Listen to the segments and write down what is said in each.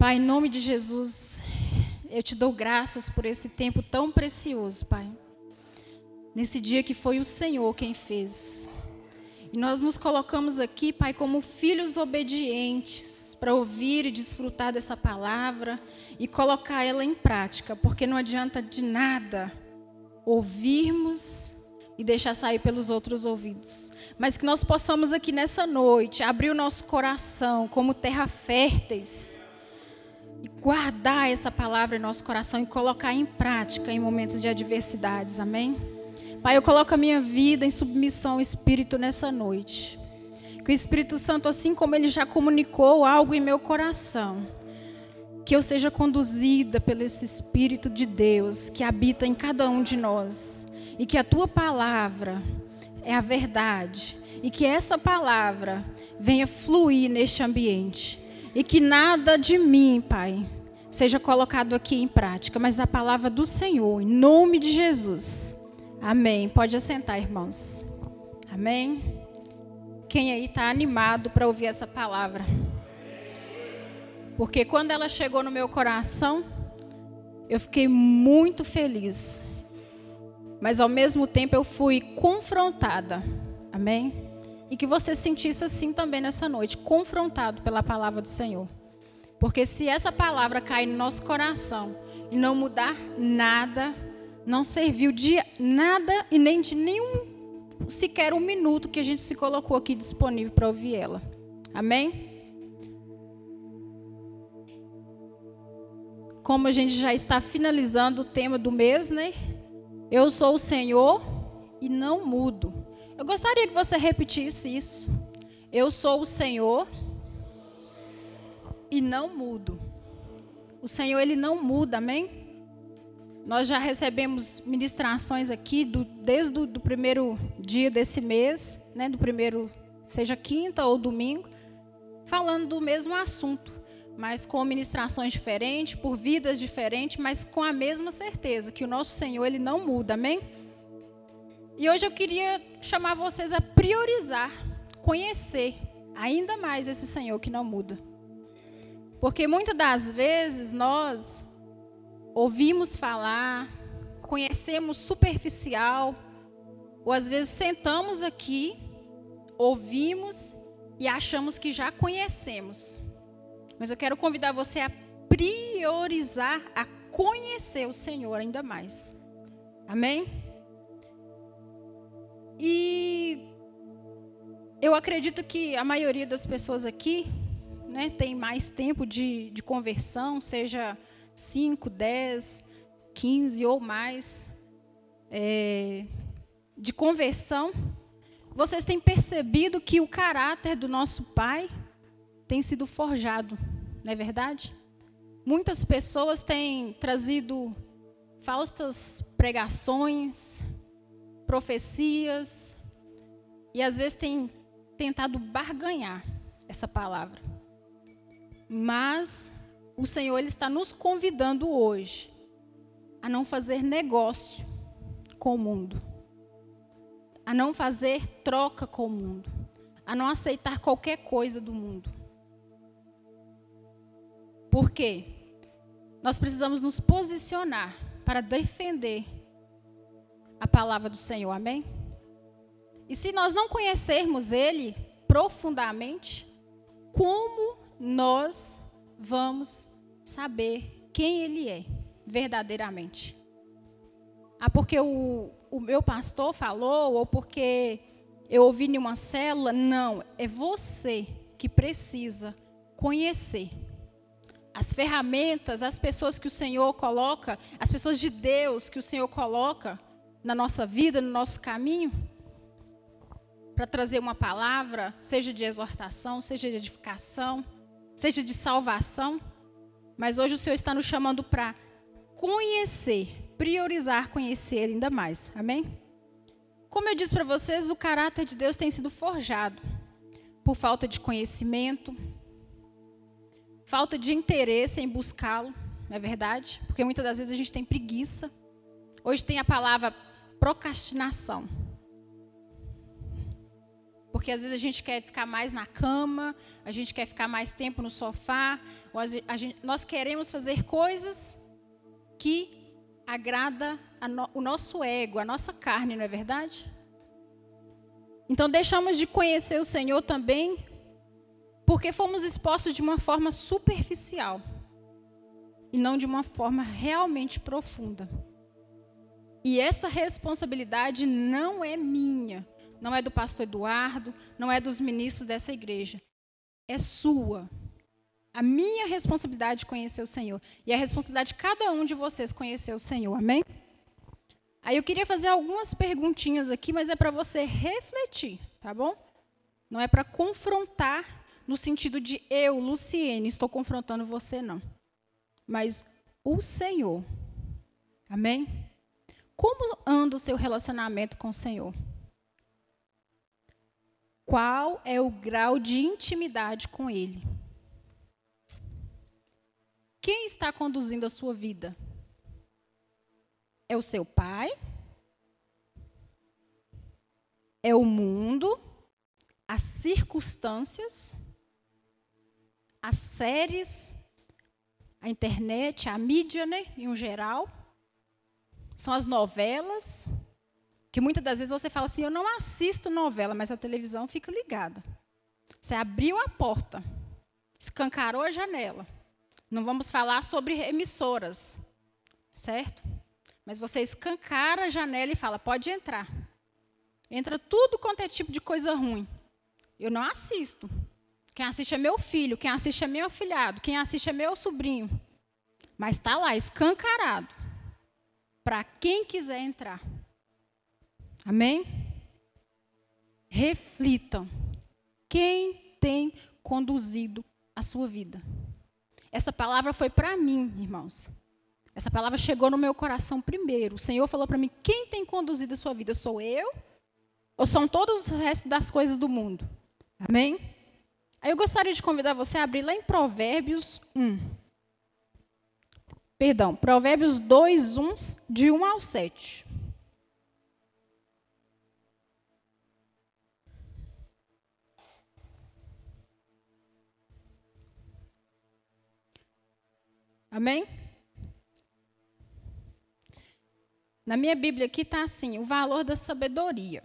Pai, em nome de Jesus, eu te dou graças por esse tempo tão precioso, Pai. Nesse dia que foi o Senhor quem fez. E nós nos colocamos aqui, Pai, como filhos obedientes para ouvir e desfrutar dessa palavra e colocar ela em prática, porque não adianta de nada ouvirmos e deixar sair pelos outros ouvidos. Mas que nós possamos aqui nessa noite abrir o nosso coração como terra férteis e guardar essa palavra em nosso coração e colocar em prática em momentos de adversidades. Amém? Pai, eu coloco a minha vida em submissão ao Espírito nessa noite. Que o Espírito Santo, assim como ele já comunicou algo em meu coração, que eu seja conduzida pelo esse Espírito de Deus que habita em cada um de nós. E que a tua palavra é a verdade. E que essa palavra venha fluir neste ambiente. E que nada de mim, Pai, seja colocado aqui em prática, mas a palavra do Senhor, em nome de Jesus. Amém. Pode assentar, irmãos. Amém. Quem aí está animado para ouvir essa palavra? Porque quando ela chegou no meu coração, eu fiquei muito feliz. Mas ao mesmo tempo eu fui confrontada. Amém? E que você sentisse assim também nessa noite, confrontado pela palavra do Senhor. Porque se essa palavra cair no nosso coração e não mudar nada, não serviu de nada e nem de nenhum sequer um minuto que a gente se colocou aqui disponível para ouvir ela. Amém? como a gente já está finalizando o tema do mês, né? Eu sou o Senhor e não mudo. Eu gostaria que você repetisse isso. Eu sou o Senhor e não mudo. O Senhor, Ele não muda, amém? Nós já recebemos ministrações aqui do, desde o do primeiro dia desse mês, né, do primeiro, seja quinta ou domingo, falando do mesmo assunto mas com ministrações diferentes, por vidas diferentes, mas com a mesma certeza que o nosso Senhor ele não muda, amém? E hoje eu queria chamar vocês a priorizar, conhecer ainda mais esse Senhor que não muda. Porque muitas das vezes nós ouvimos falar, conhecemos superficial, ou às vezes sentamos aqui, ouvimos e achamos que já conhecemos. Mas eu quero convidar você a priorizar, a conhecer o Senhor ainda mais. Amém? E eu acredito que a maioria das pessoas aqui né, tem mais tempo de, de conversão, seja 5, 10, 15 ou mais é, de conversão. Vocês têm percebido que o caráter do nosso Pai tem sido forjado, não é verdade? Muitas pessoas têm trazido falsas pregações, profecias, e às vezes têm tentado barganhar essa palavra. Mas o Senhor ele está nos convidando hoje a não fazer negócio com o mundo, a não fazer troca com o mundo, a não aceitar qualquer coisa do mundo. Por quê? Nós precisamos nos posicionar para defender a palavra do Senhor, amém? E se nós não conhecermos Ele profundamente, como nós vamos saber quem Ele é verdadeiramente? Ah, porque o, o meu pastor falou, ou porque eu ouvi em uma célula? Não, é você que precisa conhecer as ferramentas, as pessoas que o Senhor coloca, as pessoas de Deus que o Senhor coloca na nossa vida, no nosso caminho, para trazer uma palavra, seja de exortação, seja de edificação, seja de salvação. Mas hoje o Senhor está nos chamando para conhecer, priorizar conhecer ainda mais. Amém? Como eu disse para vocês, o caráter de Deus tem sido forjado por falta de conhecimento, falta de interesse em buscá-lo, não é verdade? Porque muitas das vezes a gente tem preguiça. Hoje tem a palavra procrastinação. Porque às vezes a gente quer ficar mais na cama, a gente quer ficar mais tempo no sofá, gente, nós queremos fazer coisas que agrada no, o nosso ego, a nossa carne, não é verdade? Então deixamos de conhecer o Senhor também porque fomos expostos de uma forma superficial e não de uma forma realmente profunda. E essa responsabilidade não é minha, não é do pastor Eduardo, não é dos ministros dessa igreja. É sua. A minha responsabilidade de conhecer o Senhor. E a responsabilidade de cada um de vocês conhecer o Senhor. Amém? Aí eu queria fazer algumas perguntinhas aqui, mas é para você refletir, tá bom? Não é para confrontar no sentido de eu, Luciene, estou confrontando você, não. Mas o Senhor. Amém? Como anda o seu relacionamento com o Senhor? Qual é o grau de intimidade com Ele? Quem está conduzindo a sua vida? É o seu pai? É o mundo? As circunstâncias? As séries? A internet? A mídia, né? Em geral? São as novelas? Que muitas das vezes você fala assim: eu não assisto novela, mas a televisão fica ligada. Você abriu a porta, escancarou a janela. Não vamos falar sobre emissoras, certo? Mas você escancara a janela e fala: pode entrar. Entra tudo quanto é tipo de coisa ruim. Eu não assisto. Quem assiste é meu filho, quem assiste é meu afilhado, quem assiste é meu sobrinho. Mas está lá, escancarado. Para quem quiser entrar. Amém? Reflitam. Quem tem conduzido a sua vida? Essa palavra foi para mim, irmãos. Essa palavra chegou no meu coração primeiro. O Senhor falou para mim: quem tem conduzido a sua vida? Sou eu? Ou são todos os restos das coisas do mundo? Amém? Aí eu gostaria de convidar você a abrir lá em Provérbios 1. Perdão, Provérbios 2, 1, de 1 ao 7. Amém? Na minha Bíblia aqui está assim: o valor da sabedoria.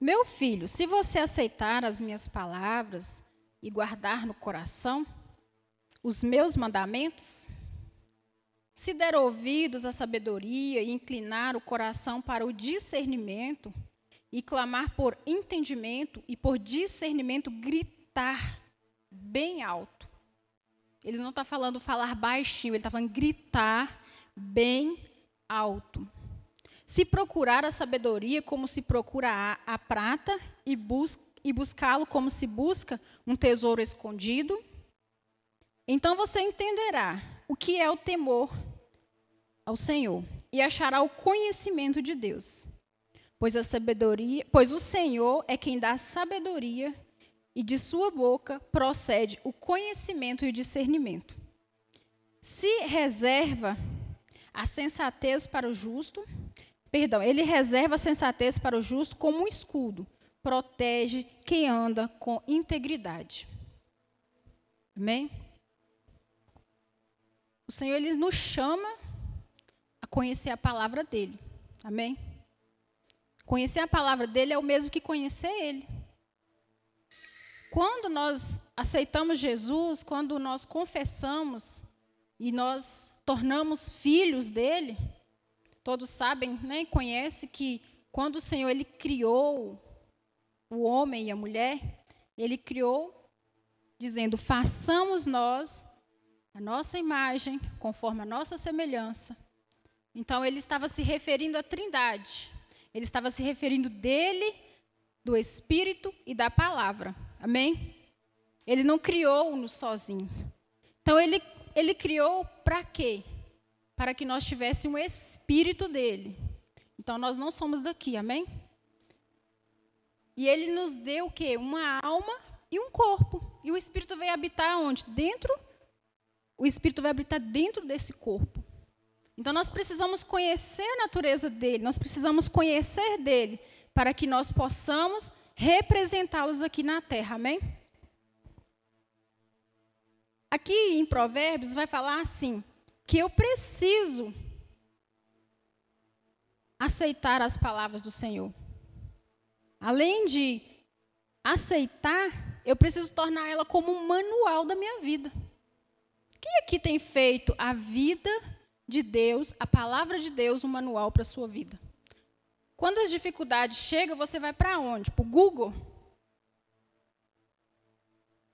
Meu filho, se você aceitar as minhas palavras e guardar no coração os meus mandamentos, se der ouvidos à sabedoria e inclinar o coração para o discernimento, e clamar por entendimento e por discernimento, gritar bem alto ele não está falando falar baixinho, ele está falando gritar bem alto. Se procurar a sabedoria como se procura a, a prata e, bus e buscá-lo como se busca um tesouro escondido, então você entenderá o que é o temor ao Senhor e achará o conhecimento de Deus. Pois a sabedoria, pois o Senhor é quem dá sabedoria e de sua boca procede o conhecimento e o discernimento. Se reserva a sensatez para o justo, perdão, ele reserva a sensatez para o justo como um escudo, protege quem anda com integridade. Amém? O Senhor ele nos chama a conhecer a palavra dele. Amém? Conhecer a palavra dele é o mesmo que conhecer ele. Quando nós aceitamos Jesus, quando nós confessamos e nós tornamos filhos dele, todos sabem, né, conhecem que quando o Senhor ele criou o homem e a mulher, ele criou dizendo: "Façamos nós a nossa imagem, conforme a nossa semelhança". Então ele estava se referindo à Trindade. Ele estava se referindo dele, do Espírito e da palavra. Amém? Ele não criou-nos sozinhos. Então, ele, ele criou para quê? Para que nós tivéssemos o Espírito dele. Então, nós não somos daqui, amém? E ele nos deu o quê? Uma alma e um corpo. E o Espírito veio habitar onde? Dentro. O Espírito vai habitar dentro desse corpo. Então, nós precisamos conhecer a natureza dele, nós precisamos conhecer dele para que nós possamos representá-los aqui na terra. Amém? Aqui em Provérbios vai falar assim: que eu preciso aceitar as palavras do Senhor. Além de aceitar, eu preciso tornar ela como um manual da minha vida. Quem aqui tem feito a vida de Deus, a palavra de Deus, um manual para a sua vida? Quando as dificuldades chegam, você vai para onde? Para o Google?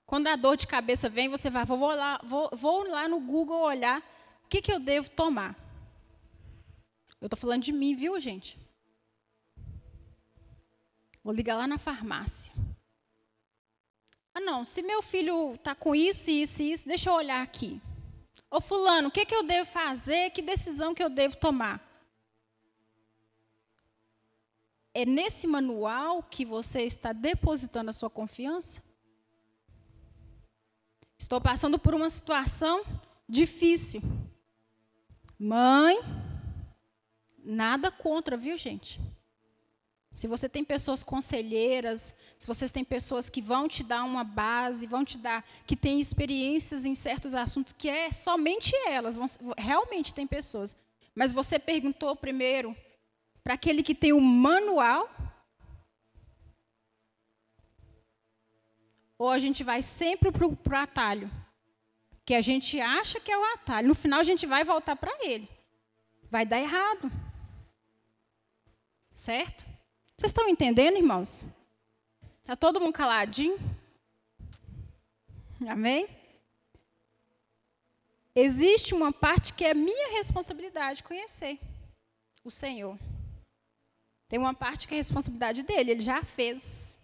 Quando a dor de cabeça vem, você vai, vou lá, vou, vou lá no Google olhar o que, que eu devo tomar. Eu estou falando de mim, viu, gente? Vou ligar lá na farmácia. Ah, não, se meu filho está com isso, isso e isso, deixa eu olhar aqui. Ô, Fulano, o que, que eu devo fazer? Que decisão que eu devo tomar? É nesse manual que você está depositando a sua confiança? Estou passando por uma situação difícil. Mãe, nada contra, viu, gente? Se você tem pessoas conselheiras, se vocês têm pessoas que vão te dar uma base, vão te dar, que têm experiências em certos assuntos, que é somente elas, vão, realmente tem pessoas. Mas você perguntou primeiro para aquele que tem o manual Ou a gente vai sempre para o atalho, que a gente acha que é o atalho. No final a gente vai voltar para ele. Vai dar errado. Certo? Vocês estão entendendo, irmãos? Está todo mundo caladinho? Amém? Existe uma parte que é minha responsabilidade conhecer o Senhor. Tem uma parte que é responsabilidade dele, ele já fez.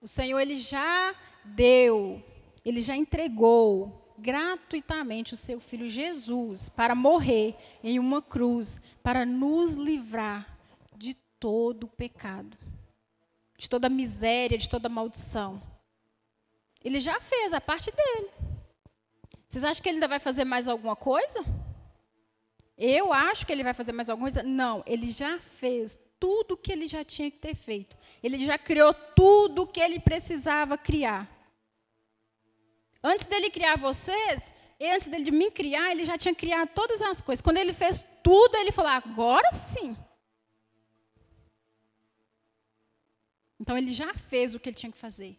O Senhor ele já deu, ele já entregou gratuitamente o seu filho Jesus para morrer em uma cruz, para nos livrar de todo o pecado, de toda miséria, de toda maldição. Ele já fez a parte dele. Vocês acham que ele ainda vai fazer mais alguma coisa? Eu acho que ele vai fazer mais alguma coisa? Não, ele já fez tudo o que ele já tinha que ter feito. Ele já criou tudo o que ele precisava criar. Antes dele criar vocês, antes dele de me criar, ele já tinha criado todas as coisas. Quando ele fez tudo, ele falou: agora sim. Então ele já fez o que ele tinha que fazer.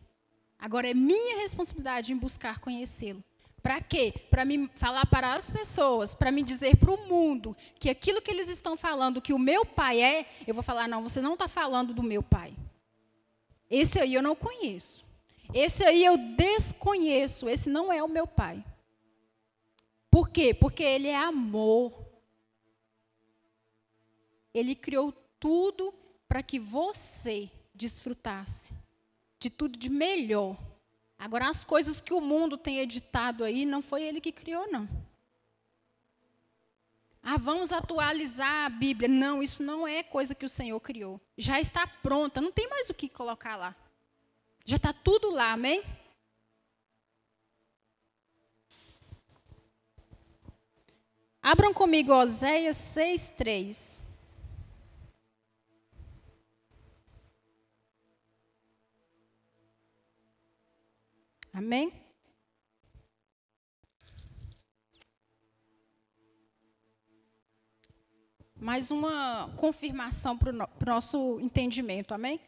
Agora é minha responsabilidade em buscar conhecê-lo. Para quê? Para me falar para as pessoas, para me dizer para o mundo que aquilo que eles estão falando, que o meu pai é, eu vou falar: não, você não está falando do meu pai. Esse aí eu não conheço. Esse aí eu desconheço. Esse não é o meu pai. Por quê? Porque ele é amor. Ele criou tudo para que você desfrutasse de tudo de melhor. Agora, as coisas que o mundo tem editado aí, não foi ele que criou, não. Ah, vamos atualizar a Bíblia. Não, isso não é coisa que o Senhor criou. Já está pronta, não tem mais o que colocar lá. Já está tudo lá, amém? Abram comigo Oséias 6, Amém? mais uma confirmação para o no, nosso entendimento, amém?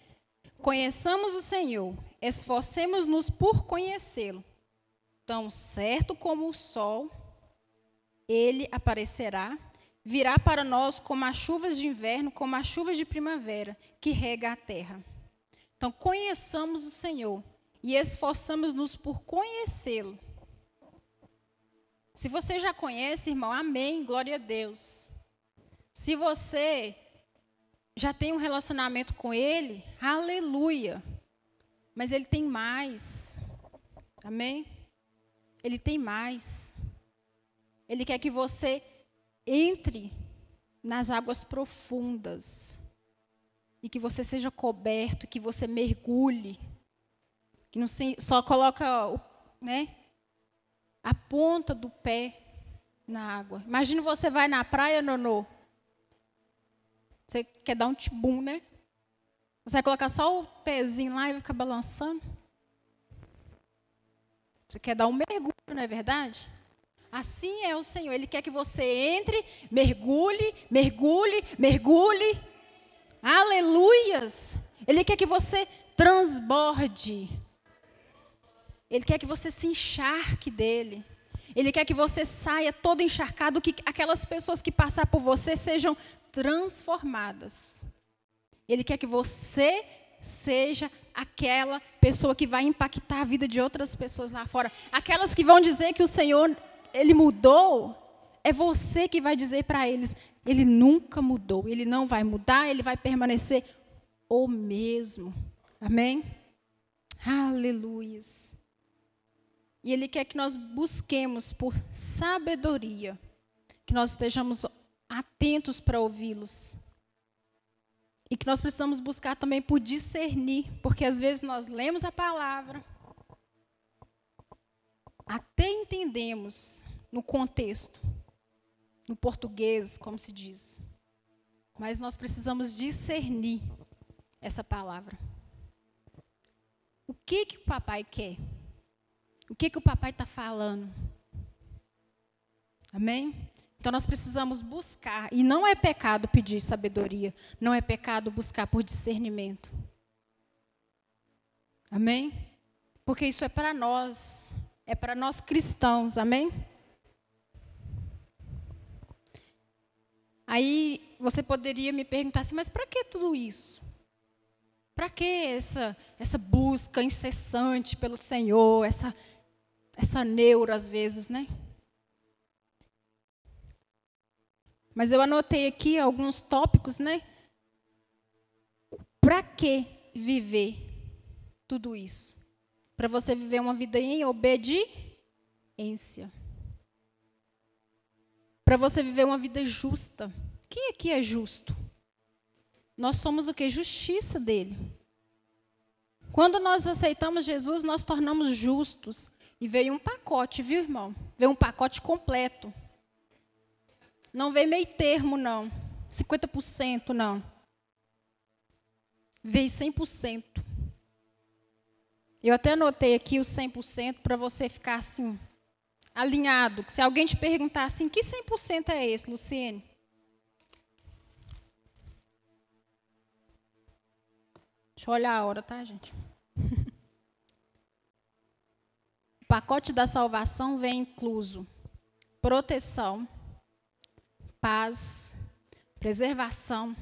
Conheçamos o Senhor, esforcemos-nos por conhecê-lo. Tão certo como o sol, ele aparecerá, virá para nós como as chuvas de inverno, como as chuvas de primavera, que rega a terra. Então, conheçamos o Senhor e esforçamos-nos por conhecê-lo. Se você já conhece, irmão, amém, glória a Deus. Se você já tem um relacionamento com Ele, aleluia. Mas Ele tem mais. Amém? Ele tem mais. Ele quer que você entre nas águas profundas. E que você seja coberto, que você mergulhe. Que não se, só coloca o, né, a ponta do pé na água. Imagina você vai na praia, Nonô. Você quer dar um tibum, né? Você vai colocar só o pezinho lá e vai ficar balançando? Você quer dar um mergulho, não é verdade? Assim é o Senhor. Ele quer que você entre, mergulhe, mergulhe, mergulhe. Aleluias! Ele quer que você transborde. Ele quer que você se encharque dele. Ele quer que você saia todo encharcado, que aquelas pessoas que passar por você sejam transformadas. Ele quer que você seja aquela pessoa que vai impactar a vida de outras pessoas lá fora. Aquelas que vão dizer que o Senhor, ele mudou, é você que vai dizer para eles, ele nunca mudou, ele não vai mudar, ele vai permanecer o mesmo. Amém? Aleluia. E ele quer que nós busquemos por sabedoria, que nós estejamos atentos para ouvi-los. E que nós precisamos buscar também por discernir, porque às vezes nós lemos a palavra, até entendemos no contexto, no português, como se diz. Mas nós precisamos discernir essa palavra. O que que o papai quer? O que que o papai está falando? Amém? Então nós precisamos buscar, e não é pecado pedir sabedoria, não é pecado buscar por discernimento. Amém? Porque isso é para nós, é para nós cristãos, amém? Aí você poderia me perguntar assim, mas para que tudo isso? Para que essa, essa busca incessante pelo Senhor, essa, essa neura às vezes, né? Mas eu anotei aqui alguns tópicos, né? Para que viver tudo isso? Para você viver uma vida em obediência. Para você viver uma vida justa. Quem aqui é justo? Nós somos o que? Justiça dele. Quando nós aceitamos Jesus, nós tornamos justos. E veio um pacote, viu, irmão? Veio um pacote completo. Não veio meio termo, não. 50%, não. Veio 100%. Eu até anotei aqui os 100% para você ficar assim, alinhado. Se alguém te perguntar assim, que 100% é esse, Luciene? Deixa eu olhar a hora, tá, gente? O pacote da salvação vem incluso proteção, paz, preservação,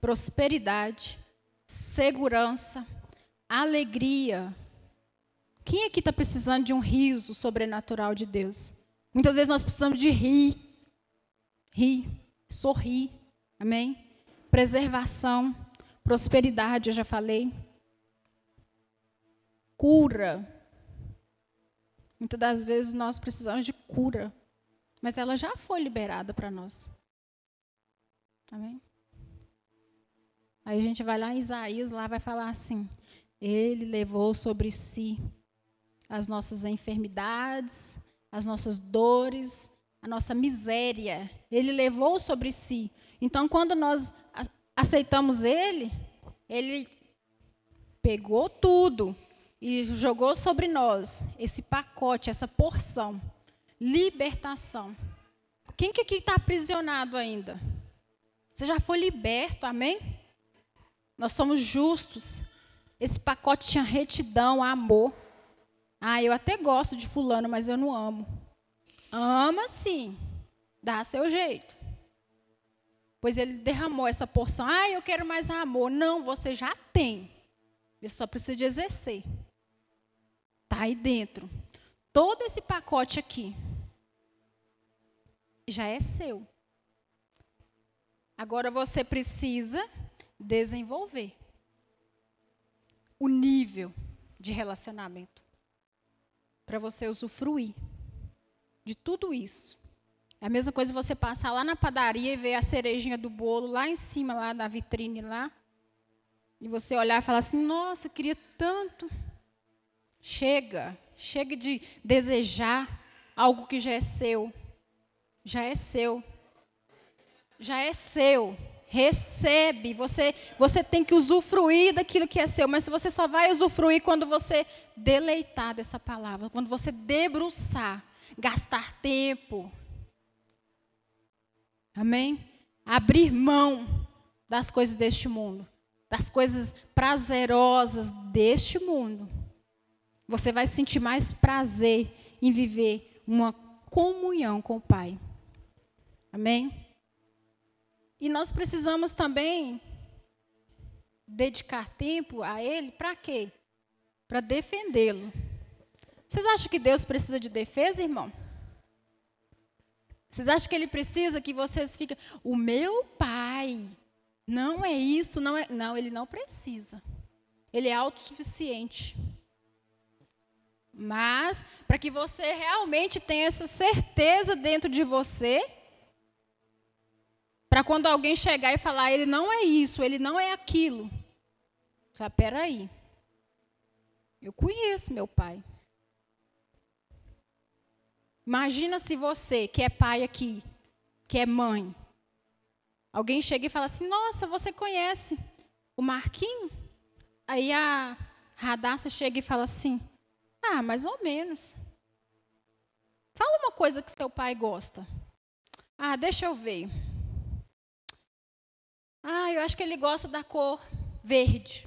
prosperidade, segurança, alegria. Quem aqui está precisando de um riso sobrenatural de Deus? Muitas vezes nós precisamos de rir, rir, sorrir, amém? Preservação, prosperidade, eu já falei. Cura. Muitas das vezes nós precisamos de cura, mas ela já foi liberada para nós. Amém? Aí a gente vai lá em Isaías, lá vai falar assim: Ele levou sobre si as nossas enfermidades, as nossas dores, a nossa miséria. Ele levou sobre si. Então, quando nós aceitamos Ele, Ele pegou tudo e jogou sobre nós esse pacote, essa porção. Libertação. Quem que aqui está aprisionado ainda? Você já foi liberto, amém? Nós somos justos. Esse pacote tinha retidão, amor. Ah, eu até gosto de fulano, mas eu não amo. Ama sim. Dá seu jeito. Pois ele derramou essa porção. Ah, eu quero mais amor. Não, você já tem. Você só precisa de exercer. Está aí dentro. Todo esse pacote aqui já é seu. Agora você precisa desenvolver o nível de relacionamento para você usufruir de tudo isso. É a mesma coisa você passar lá na padaria e ver a cerejinha do bolo lá em cima, lá na vitrine lá. E você olhar e falar assim, nossa, queria tanto. Chega, chega de desejar algo que já é seu. Já é seu já é seu. Recebe. Você, você tem que usufruir daquilo que é seu, mas você só vai usufruir quando você deleitar dessa palavra, quando você debruçar, gastar tempo. Amém? Abrir mão das coisas deste mundo, das coisas prazerosas deste mundo. Você vai sentir mais prazer em viver uma comunhão com o Pai. Amém? E nós precisamos também dedicar tempo a Ele para quê? Para defendê-lo. Vocês acham que Deus precisa de defesa, irmão? Vocês acham que Ele precisa que vocês fiquem. O meu pai. Não é isso, não é. Não, Ele não precisa. Ele é autossuficiente. Mas, para que você realmente tenha essa certeza dentro de você, para quando alguém chegar e falar, ele não é isso, ele não é aquilo. Você peraí. Eu conheço meu pai. Imagina se você, que é pai aqui, que é mãe, alguém chega e fala assim: Nossa, você conhece o Marquinho? Aí a Radassa chega e fala assim: Ah, mais ou menos. Fala uma coisa que seu pai gosta. Ah, deixa eu ver. Ah, eu acho que ele gosta da cor verde.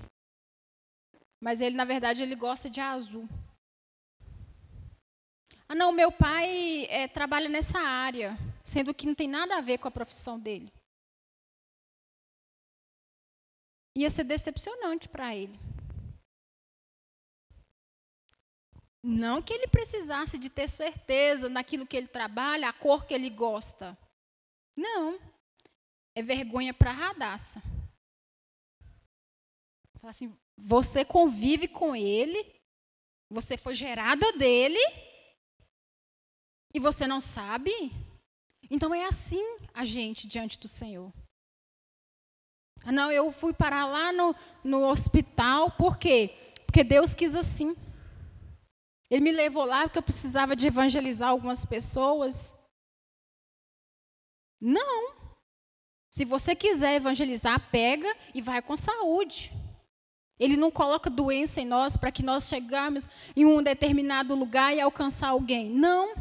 Mas ele, na verdade, ele gosta de azul. Ah, não, meu pai é, trabalha nessa área, sendo que não tem nada a ver com a profissão dele. Ia ser decepcionante para ele. Não que ele precisasse de ter certeza naquilo que ele trabalha, a cor que ele gosta. Não é vergonha para a radaça. Fala assim, você convive com ele, você foi gerada dele e você não sabe? Então é assim a gente diante do Senhor. Ah, não, eu fui parar lá no, no hospital, por quê? Porque Deus quis assim. Ele me levou lá porque eu precisava de evangelizar algumas pessoas. Não. Se você quiser evangelizar, pega e vai com saúde. Ele não coloca doença em nós para que nós chegamos em um determinado lugar e alcançar alguém. Não.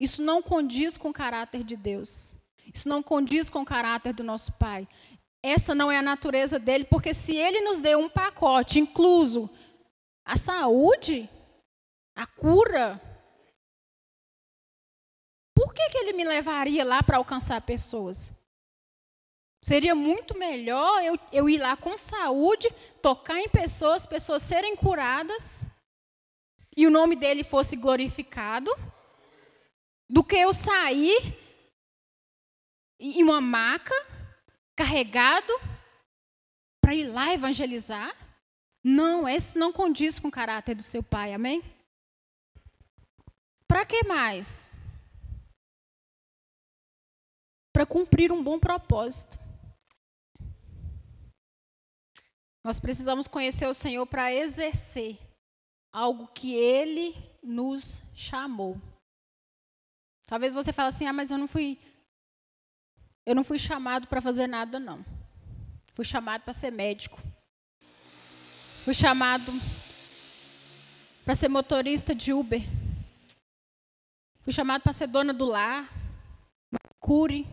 Isso não condiz com o caráter de Deus. Isso não condiz com o caráter do nosso Pai. Essa não é a natureza dele, porque se ele nos deu um pacote, incluso a saúde, a cura, por que, que ele me levaria lá para alcançar pessoas? Seria muito melhor eu, eu ir lá com saúde, tocar em pessoas, pessoas serem curadas, e o nome dele fosse glorificado, do que eu sair em uma maca, carregado, para ir lá evangelizar. Não, esse não condiz com o caráter do seu pai, amém? Para que mais? para cumprir um bom propósito. Nós precisamos conhecer o Senhor para exercer algo que Ele nos chamou. Talvez você fale assim: ah, mas eu não fui, eu não fui chamado para fazer nada, não. Fui chamado para ser médico. Fui chamado para ser motorista de Uber. Fui chamado para ser dona do lar. Cure.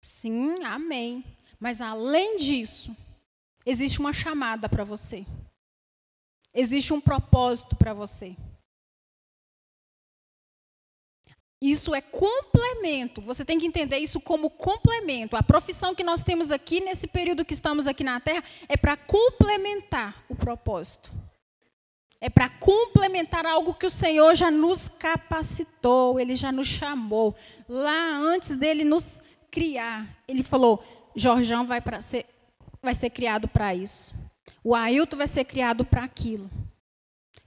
Sim, amém. Mas além disso, existe uma chamada para você. Existe um propósito para você. Isso é complemento. Você tem que entender isso como complemento. A profissão que nós temos aqui nesse período que estamos aqui na Terra é para complementar o propósito. É para complementar algo que o Senhor já nos capacitou, ele já nos chamou. Lá antes dele nos criar. Ele falou: Jorjão vai, ser, vai ser criado para isso. O Ailton vai ser criado para aquilo.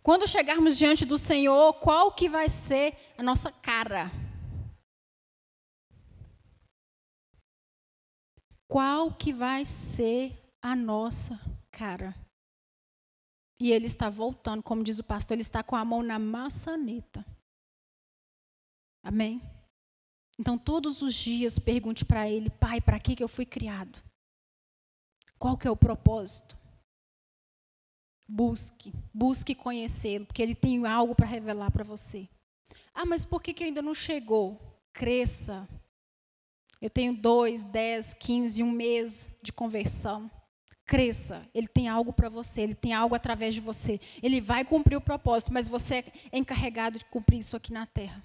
Quando chegarmos diante do Senhor, qual que vai ser a nossa cara? Qual que vai ser a nossa cara? E ele está voltando, como diz o pastor, ele está com a mão na maçaneta. Amém? Então, todos os dias, pergunte para ele: Pai, para que, que eu fui criado? Qual que é o propósito? Busque, busque conhecê-lo, porque ele tem algo para revelar para você. Ah, mas por que, que ainda não chegou? Cresça. Eu tenho dois, dez, quinze, um mês de conversão. Cresça. Ele tem algo para você, ele tem algo através de você. Ele vai cumprir o propósito, mas você é encarregado de cumprir isso aqui na terra.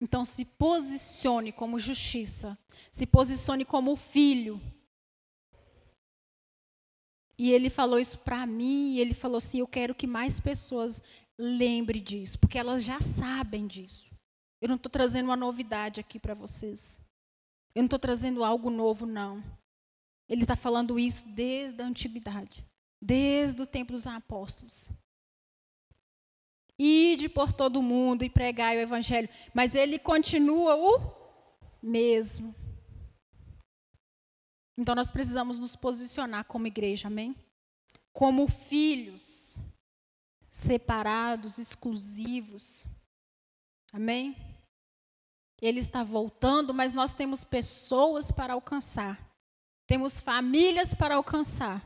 Então se posicione como justiça, se posicione como filho. E ele falou isso para mim, e ele falou assim: Eu quero que mais pessoas lembrem disso, porque elas já sabem disso. Eu não estou trazendo uma novidade aqui para vocês. Eu não estou trazendo algo novo, não. Ele está falando isso desde a antiguidade, desde o tempo dos apóstolos. Ide por todo o mundo e pregai o evangelho. Mas ele continua o mesmo. Então nós precisamos nos posicionar como igreja, amém? Como filhos separados, exclusivos. Amém? Ele está voltando, mas nós temos pessoas para alcançar. Temos famílias para alcançar.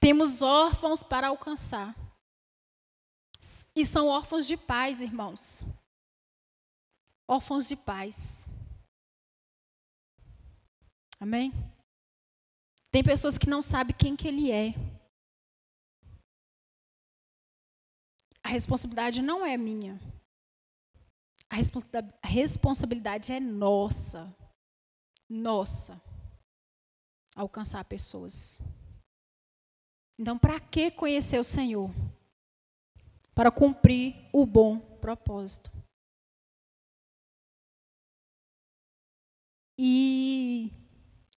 Temos órfãos para alcançar. E são órfãos de pais, irmãos. Órfãos de pais. Amém? Tem pessoas que não sabem quem que ele é. A responsabilidade não é minha. A responsabilidade é nossa. Nossa. Alcançar pessoas. Então, para que conhecer o Senhor? para cumprir o bom propósito. E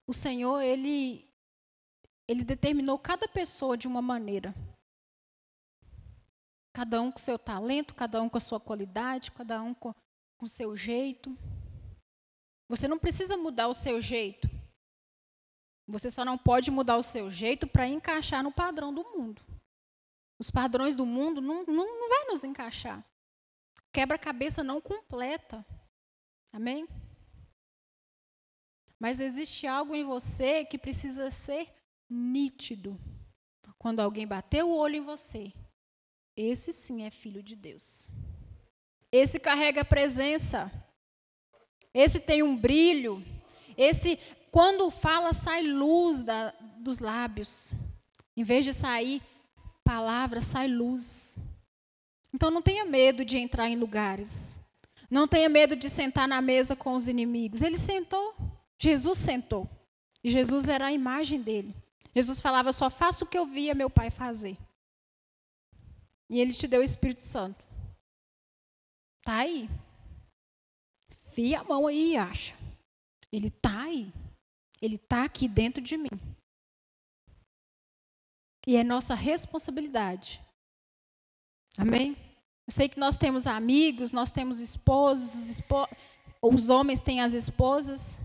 o Senhor, ele ele determinou cada pessoa de uma maneira. Cada um com seu talento, cada um com a sua qualidade, cada um com o seu jeito. Você não precisa mudar o seu jeito. Você só não pode mudar o seu jeito para encaixar no padrão do mundo. Os padrões do mundo não, não, não vai nos encaixar. Quebra-cabeça não completa. Amém? Mas existe algo em você que precisa ser nítido. Quando alguém bater o olho em você, esse sim é filho de Deus. Esse carrega presença. Esse tem um brilho. Esse, quando fala, sai luz da, dos lábios. Em vez de sair palavra sai luz. Então não tenha medo de entrar em lugares. Não tenha medo de sentar na mesa com os inimigos. Ele sentou. Jesus sentou. E Jesus era a imagem dele. Jesus falava: só faço o que eu via meu pai fazer. E ele te deu o Espírito Santo. Tá aí. Fia a mão aí e acha. Ele tá aí. Ele tá aqui dentro de mim. E é nossa responsabilidade. Amém? Eu sei que nós temos amigos, nós temos esposos, espo... os homens têm as esposas.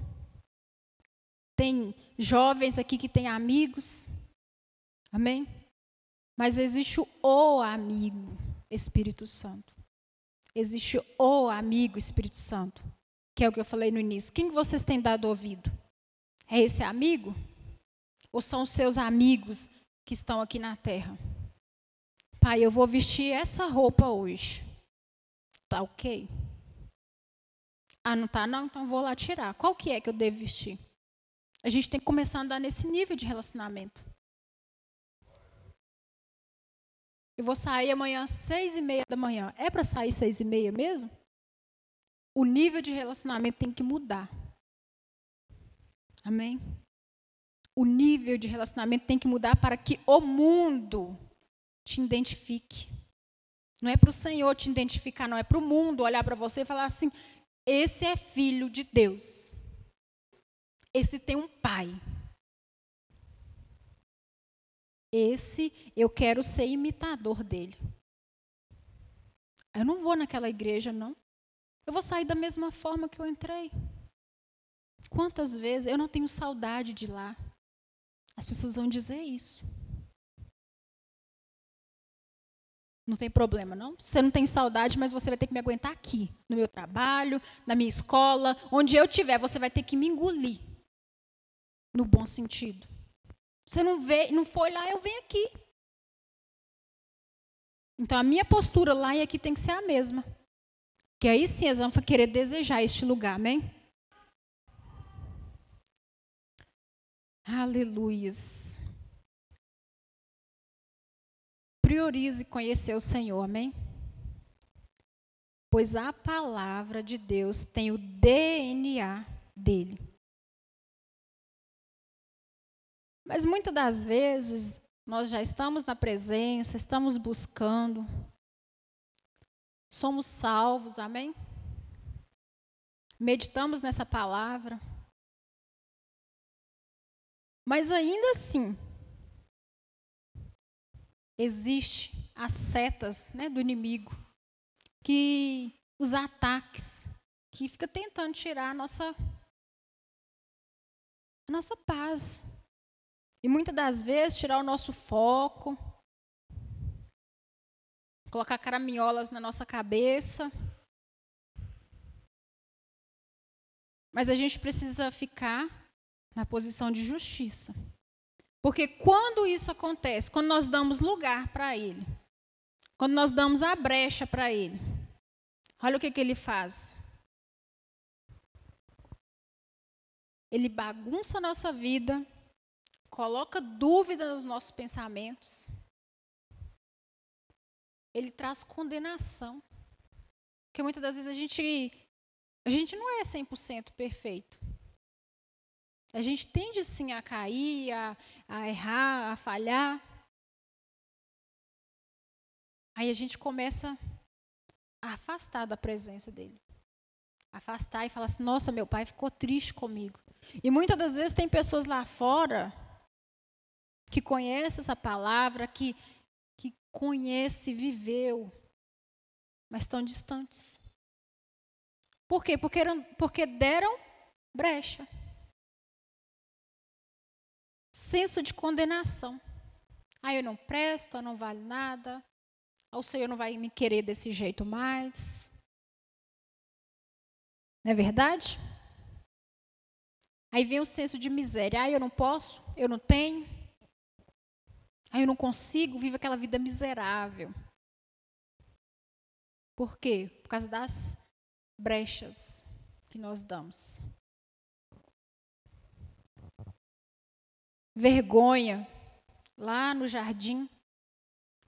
Tem jovens aqui que têm amigos. Amém? Mas existe o amigo Espírito Santo. Existe o amigo Espírito Santo, que é o que eu falei no início. Quem vocês têm dado ouvido? É esse amigo? Ou são os seus amigos que estão aqui na terra. Pai, eu vou vestir essa roupa hoje. Tá ok? Ah, não tá não? Então vou lá tirar. Qual que é que eu devo vestir? A gente tem que começar a andar nesse nível de relacionamento. Eu vou sair amanhã às seis e meia da manhã. É para sair seis e meia mesmo? O nível de relacionamento tem que mudar. Amém? o nível de relacionamento tem que mudar para que o mundo te identifique. Não é para o Senhor te identificar, não é para o mundo olhar para você e falar assim: esse é filho de Deus. Esse tem um pai. Esse eu quero ser imitador dele. Eu não vou naquela igreja, não. Eu vou sair da mesma forma que eu entrei. Quantas vezes eu não tenho saudade de lá? As pessoas vão dizer isso. Não tem problema, não. Você não tem saudade, mas você vai ter que me aguentar aqui, no meu trabalho, na minha escola, onde eu estiver, você vai ter que me engolir. No bom sentido. Você não vê, não foi lá, eu venho aqui. Então a minha postura lá e aqui tem que ser a mesma. Que aí sim eles vão querer desejar este lugar, amém? Aleluias. Priorize conhecer o Senhor, amém? Pois a palavra de Deus tem o DNA dele. Mas muitas das vezes nós já estamos na presença, estamos buscando, somos salvos, amém? Meditamos nessa palavra. Mas ainda assim, existe as setas né, do inimigo, que os ataques, que fica tentando tirar a nossa, a nossa paz. E muitas das vezes tirar o nosso foco, colocar caraminholas na nossa cabeça. Mas a gente precisa ficar na posição de justiça. Porque quando isso acontece, quando nós damos lugar para ele, quando nós damos a brecha para ele, olha o que, que ele faz. Ele bagunça a nossa vida, coloca dúvida nos nossos pensamentos. Ele traz condenação. Porque muitas das vezes a gente a gente não é 100% perfeito. A gente tende sim a cair, a, a errar, a falhar. Aí a gente começa a afastar da presença dele. Afastar e falar assim: nossa, meu pai ficou triste comigo. E muitas das vezes tem pessoas lá fora que conhece essa palavra, que, que conhece, viveu, mas estão distantes. Por quê? Porque, eram, porque deram brecha. Senso de condenação. Ah, eu não presto, eu não vale nada. O Senhor não vai me querer desse jeito mais. Não é verdade? Aí vem o senso de miséria. Ah, eu não posso, eu não tenho. Aí eu não consigo, vivo aquela vida miserável. Por quê? Por causa das brechas que nós damos. Vergonha. Lá no jardim,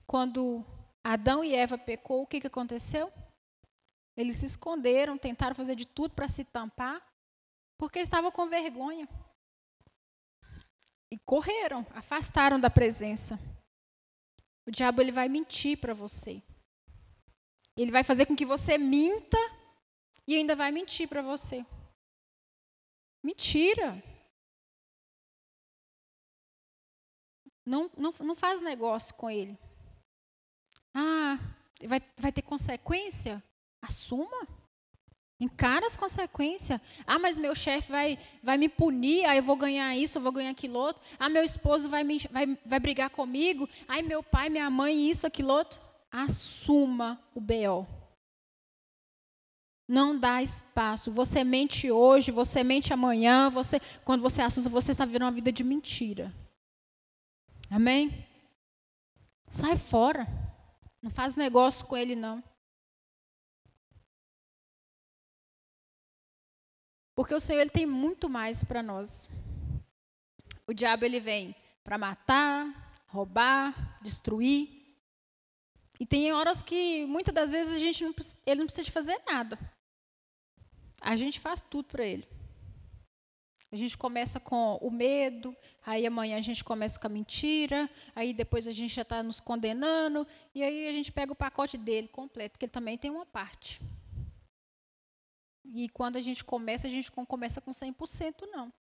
quando Adão e Eva pecou, o que, que aconteceu? Eles se esconderam, tentaram fazer de tudo para se tampar, porque estavam com vergonha. E correram, afastaram da presença. O diabo ele vai mentir para você. Ele vai fazer com que você minta e ainda vai mentir para você. Mentira. Não, não, não faz negócio com ele. Ah, vai, vai ter consequência? Assuma. Encara as consequências. Ah, mas meu chefe vai, vai me punir, aí eu vou ganhar isso, eu vou ganhar aquilo outro. Ah, meu esposo vai, me, vai, vai brigar comigo. Ai, meu pai, minha mãe, isso, aquilo outro. Assuma o BO. Não dá espaço. Você mente hoje, você mente amanhã, você, quando você assusta, você está vivendo uma vida de mentira. Amém? Sai fora. Não faz negócio com ele, não. Porque o Senhor ele tem muito mais para nós. O diabo ele vem para matar, roubar, destruir. E tem horas que muitas das vezes a gente não, ele não precisa de fazer nada. A gente faz tudo para ele. A gente começa com o medo, aí amanhã a gente começa com a mentira, aí depois a gente já está nos condenando, e aí a gente pega o pacote dele completo, porque ele também tem uma parte. E quando a gente começa, a gente começa com 100%, não.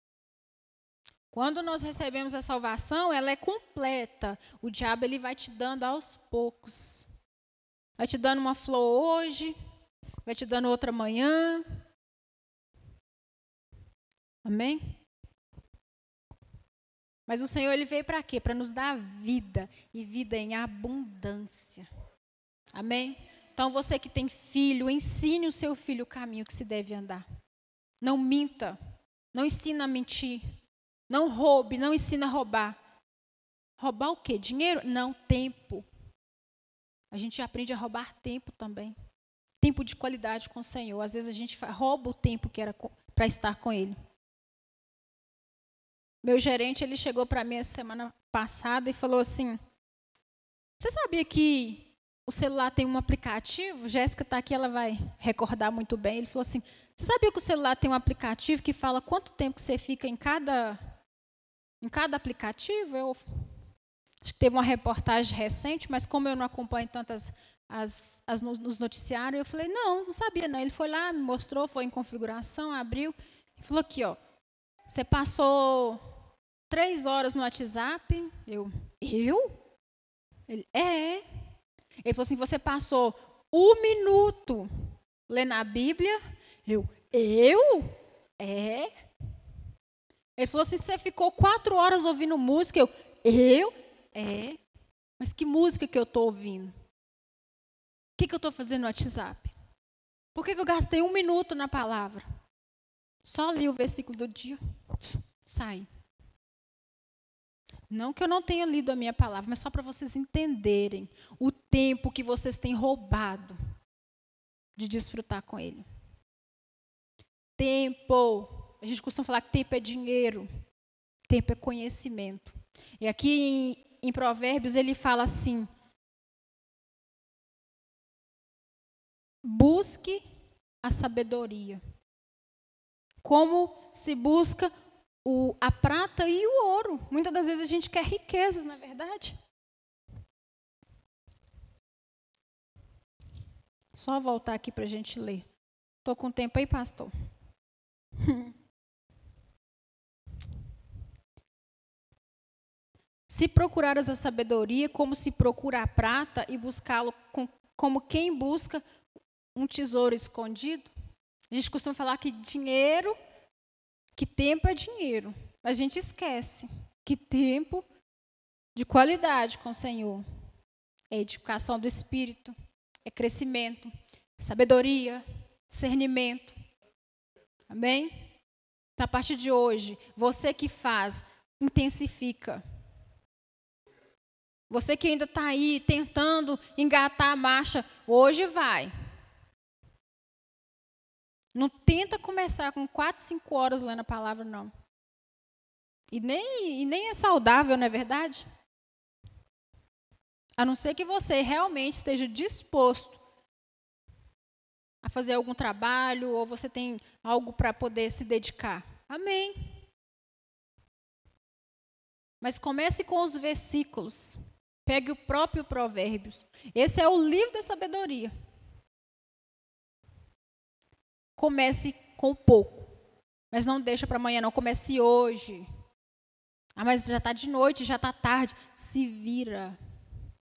Quando nós recebemos a salvação, ela é completa. O diabo ele vai te dando aos poucos. Vai te dando uma flor hoje, vai te dando outra amanhã. Amém? Mas o Senhor ele veio para quê? Para nos dar vida e vida em abundância. Amém? Então, você que tem filho, ensine o seu filho o caminho que se deve andar. Não minta. Não ensina a mentir. Não roube. Não ensina a roubar. Roubar o quê? Dinheiro? Não, tempo. A gente aprende a roubar tempo também. Tempo de qualidade com o Senhor. Às vezes a gente rouba o tempo que era para estar com Ele. Meu gerente, ele chegou para mim essa semana passada e falou assim: Você sabia que o celular tem um aplicativo? Jéssica está aqui, ela vai recordar muito bem. Ele falou assim: Você sabia que o celular tem um aplicativo que fala quanto tempo você fica em cada, em cada aplicativo? Eu acho que teve uma reportagem recente, mas como eu não acompanho tantas as, as nos noticiários, eu falei: Não, não sabia não. Ele foi lá, me mostrou, foi em configuração, abriu. e falou aqui, ó. Você passou três horas no WhatsApp. Eu, eu? Ele, é. Ele falou assim: você passou um minuto lendo a Bíblia. Eu, eu? É. Ele falou assim: você ficou quatro horas ouvindo música. Eu, eu? É. Mas que música que eu estou ouvindo? O que, que eu estou fazendo no WhatsApp? Por que, que eu gastei um minuto na palavra? Só li o versículo do dia. Sai. Não que eu não tenha lido a minha palavra, mas só para vocês entenderem o tempo que vocês têm roubado de desfrutar com Ele. Tempo. A gente costuma falar que tempo é dinheiro. Tempo é conhecimento. E aqui em, em Provérbios ele fala assim: busque a sabedoria. Como se busca o, a prata e o ouro. Muitas das vezes a gente quer riquezas, na é verdade. Só voltar aqui para a gente ler. Estou com tempo aí, pastor. se procurares a sabedoria, como se procura a prata e buscá-lo como quem busca um tesouro escondido. A gente costuma falar que dinheiro que tempo é dinheiro. A gente esquece que tempo de qualidade com o Senhor é edificação do espírito, é crescimento, sabedoria, discernimento. Amém? Então, a partir de hoje, você que faz, intensifica. Você que ainda está aí tentando engatar a marcha, hoje vai. Não tenta começar com quatro, cinco horas lendo a palavra, não. E nem, e nem é saudável, não é verdade? A não ser que você realmente esteja disposto a fazer algum trabalho ou você tem algo para poder se dedicar. Amém. Mas comece com os versículos. Pegue o próprio Provérbios. Esse é o livro da sabedoria. Comece com pouco. Mas não deixa para amanhã, não. Comece hoje. Ah, mas já está de noite, já está tarde. Se vira.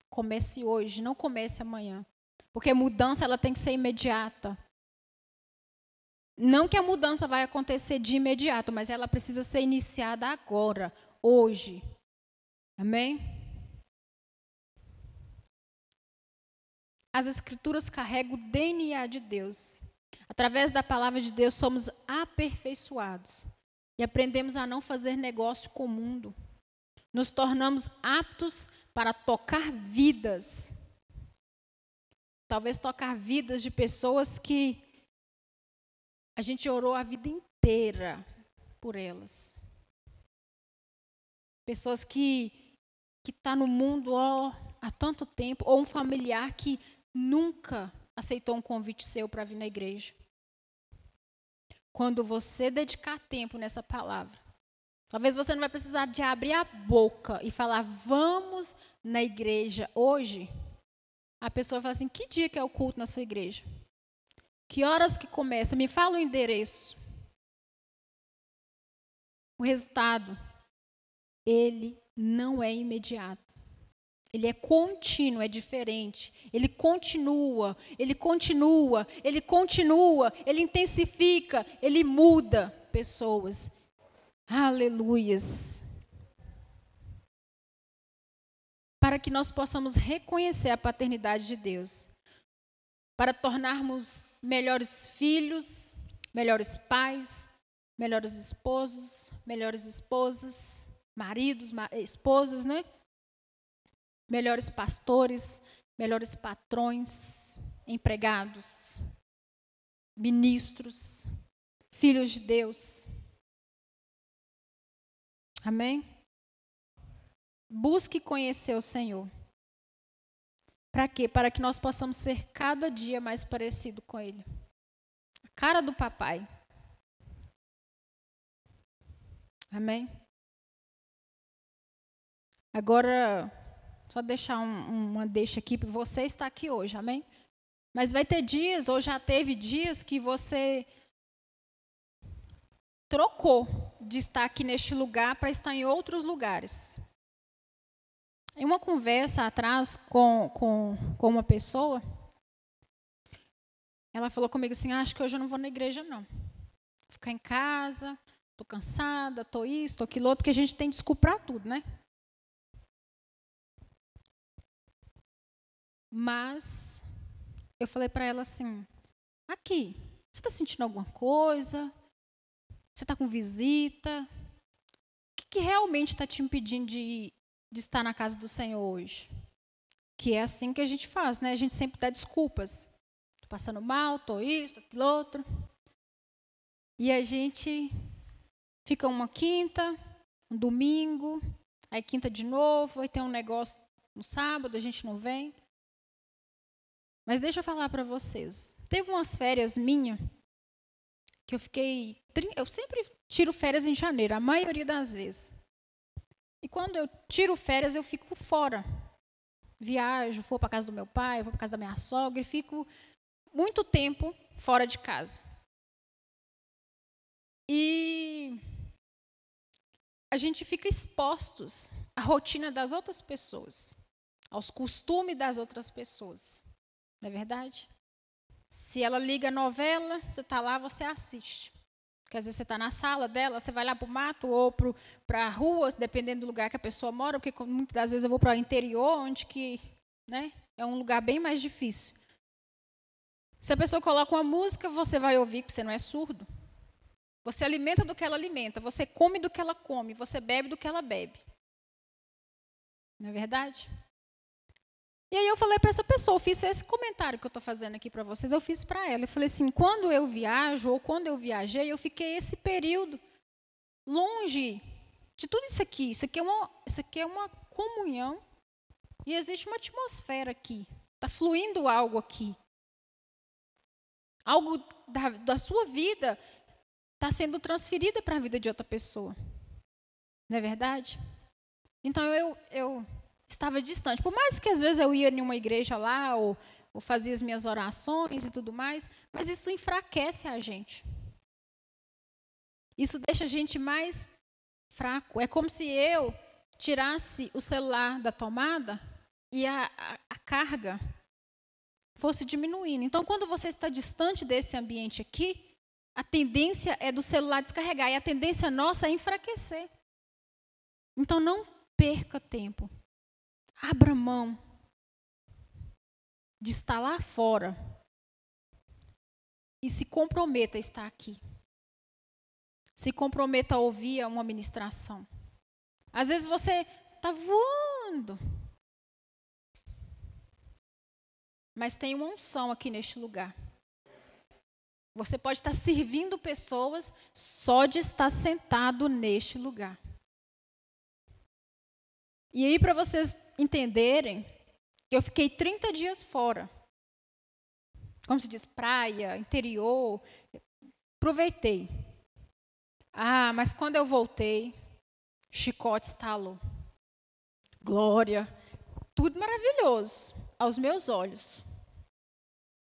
Comece hoje, não comece amanhã. Porque mudança ela tem que ser imediata. Não que a mudança vai acontecer de imediato, mas ela precisa ser iniciada agora, hoje. Amém? As escrituras carregam o DNA de Deus. Através da palavra de Deus somos aperfeiçoados e aprendemos a não fazer negócio com o mundo. Nos tornamos aptos para tocar vidas. Talvez tocar vidas de pessoas que a gente orou a vida inteira por elas. Pessoas que que está no mundo ó, há tanto tempo, ou um familiar que nunca aceitou um convite seu para vir na igreja. Quando você dedicar tempo nessa palavra, talvez você não vai precisar de abrir a boca e falar, vamos na igreja hoje. A pessoa fala assim, que dia que é o culto na sua igreja? Que horas que começa? Me fala o endereço. O resultado, ele não é imediato. Ele é contínuo, é diferente. Ele continua, ele continua, ele continua, ele intensifica, ele muda pessoas. Aleluias. para que nós possamos reconhecer a paternidade de Deus, para tornarmos melhores filhos, melhores pais, melhores esposos, melhores esposas, maridos, esposas, né? Melhores pastores, melhores patrões, empregados, ministros, filhos de Deus. Amém? Busque conhecer o Senhor. Para quê? Para que nós possamos ser cada dia mais parecido com Ele. A cara do papai. Amém? Agora, só deixar um, uma deixa aqui, você está aqui hoje, amém? Mas vai ter dias, ou já teve dias, que você trocou de estar aqui neste lugar para estar em outros lugares. Em uma conversa atrás com, com, com uma pessoa, ela falou comigo assim: ah, Acho que hoje eu não vou na igreja, não. Vou ficar em casa, estou cansada, estou isso, estou aquilo outro, porque a gente tem desculpa para tudo, né? Mas eu falei para ela assim: Aqui, você está sentindo alguma coisa? Você está com visita? O que, que realmente está te impedindo de de estar na casa do Senhor hoje. Que é assim que a gente faz, né? A gente sempre dá desculpas. Estou passando mal, estou isso, aquilo outro. E a gente fica uma quinta, um domingo, aí quinta de novo, aí tem um negócio no sábado, a gente não vem. Mas deixa eu falar para vocês. Teve umas férias minhas que eu fiquei. Eu sempre tiro férias em janeiro, a maioria das vezes. E quando eu tiro férias, eu fico fora. Viajo, vou para casa do meu pai, vou para casa da minha sogra e fico muito tempo fora de casa. E a gente fica expostos à rotina das outras pessoas, aos costumes das outras pessoas. Não é verdade? Se ela liga a novela, você está lá, você assiste. Porque às vezes você está na sala dela, você vai lá para o mato ou para a rua, dependendo do lugar que a pessoa mora, porque muitas das vezes eu vou para o interior, onde que, né, é um lugar bem mais difícil. Se a pessoa coloca uma música, você vai ouvir, porque você não é surdo. Você alimenta do que ela alimenta, você come do que ela come, você bebe do que ela bebe. Não é verdade? E aí eu falei para essa pessoa, eu fiz esse comentário que eu estou fazendo aqui para vocês, eu fiz para ela. Eu falei assim, quando eu viajo ou quando eu viajei, eu fiquei esse período longe de tudo isso aqui. Isso aqui é uma, isso aqui é uma comunhão e existe uma atmosfera aqui. Está fluindo algo aqui. Algo da, da sua vida está sendo transferida para a vida de outra pessoa. Não é verdade? Então eu, eu estava distante. Por mais que às vezes eu ia em uma igreja lá, ou, ou fazia as minhas orações e tudo mais, mas isso enfraquece a gente. Isso deixa a gente mais fraco. É como se eu tirasse o celular da tomada e a, a, a carga fosse diminuindo. Então, quando você está distante desse ambiente aqui, a tendência é do celular descarregar e a tendência nossa é enfraquecer. Então, não perca tempo. Abra mão de estar lá fora e se comprometa a estar aqui. Se comprometa a ouvir uma ministração. Às vezes você está voando, mas tem uma unção aqui neste lugar. Você pode estar servindo pessoas só de estar sentado neste lugar. E aí, para vocês entenderem, eu fiquei 30 dias fora. Como se diz, praia, interior. Aproveitei. Ah, mas quando eu voltei, chicote estalou. Glória. Tudo maravilhoso aos meus olhos.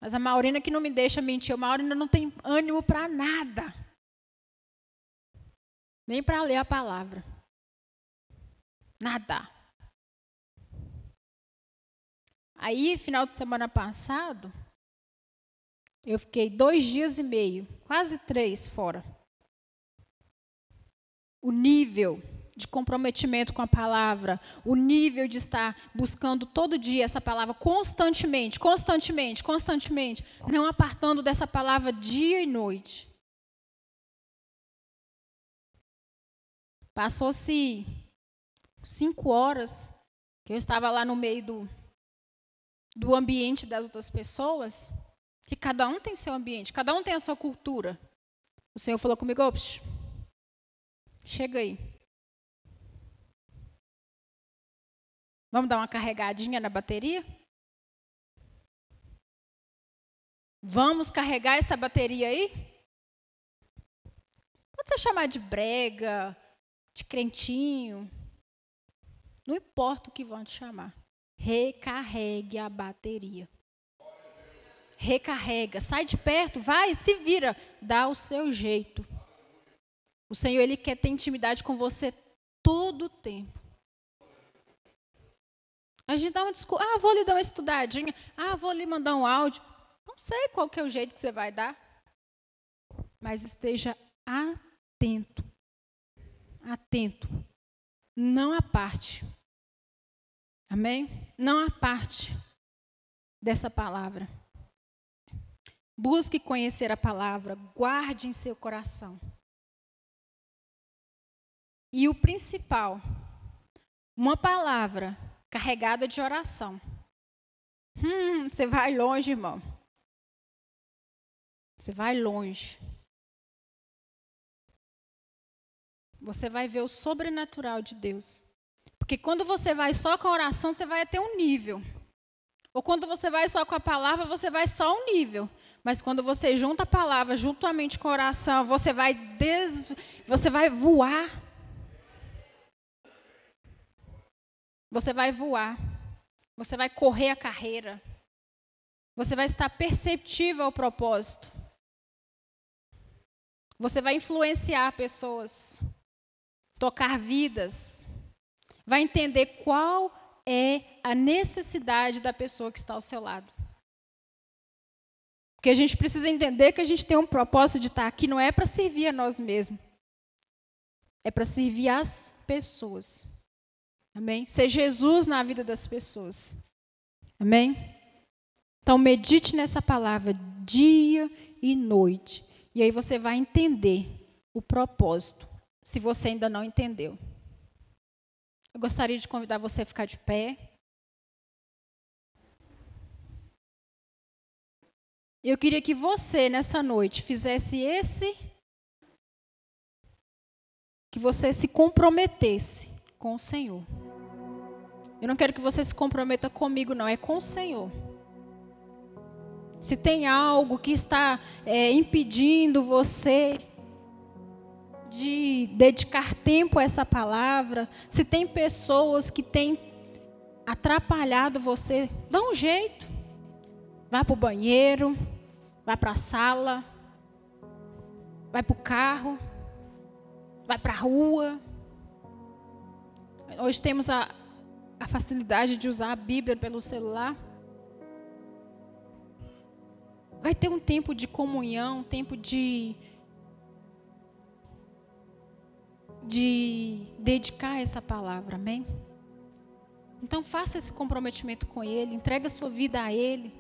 Mas a Maurina que não me deixa mentir, a Maurina não tem ânimo para nada. Nem para ler a palavra. Nada. Aí, final de semana passado, eu fiquei dois dias e meio, quase três fora. O nível de comprometimento com a palavra, o nível de estar buscando todo dia essa palavra constantemente, constantemente, constantemente, não apartando dessa palavra dia e noite. Passou-se cinco horas que eu estava lá no meio do, do ambiente das outras pessoas, que cada um tem seu ambiente, cada um tem a sua cultura. O Senhor falou comigo, Ops, chega aí. Vamos dar uma carregadinha na bateria? Vamos carregar essa bateria aí? Pode ser chamar de brega, de crentinho. Não importa o que vão te chamar. Recarregue a bateria. Recarrega, sai de perto, vai, se vira, dá o seu jeito. O Senhor ele quer ter intimidade com você todo o tempo. A gente dá uma desculpa, ah, vou lhe dar uma estudadinha, ah, vou lhe mandar um áudio. Não sei qual que é o jeito que você vai dar. Mas esteja atento. Atento. Não a parte. Amém? Não a parte dessa palavra. Busque conhecer a palavra, guarde em seu coração. E o principal, uma palavra carregada de oração. Hum, você vai longe, irmão. Você vai longe. Você vai ver o sobrenatural de Deus. Porque quando você vai só com a oração, você vai até um nível. Ou quando você vai só com a palavra, você vai só um nível. Mas quando você junta a palavra juntamente com a oração, você vai des... você vai voar. Você vai voar. Você vai correr a carreira. Você vai estar perceptível ao propósito. Você vai influenciar pessoas, tocar vidas, vai entender qual é a necessidade da pessoa que está ao seu lado. Porque a gente precisa entender que a gente tem um propósito de estar aqui, não é para servir a nós mesmos, é para servir as pessoas. Amém? Ser Jesus na vida das pessoas. Amém? Então, medite nessa palavra dia e noite. E aí você vai entender o propósito, se você ainda não entendeu. Eu gostaria de convidar você a ficar de pé. Eu queria que você, nessa noite, fizesse esse. Que você se comprometesse com o Senhor. Eu não quero que você se comprometa comigo, não, é com o Senhor. Se tem algo que está é, impedindo você de dedicar tempo a essa palavra, se tem pessoas que têm atrapalhado você, dá um jeito. Vá para o banheiro, vai para a sala, vai para o carro, vai para a rua. Hoje temos a, a facilidade de usar a Bíblia pelo celular. Vai ter um tempo de comunhão, um tempo de de dedicar essa palavra, amém? Então faça esse comprometimento com Ele, entregue a sua vida a Ele.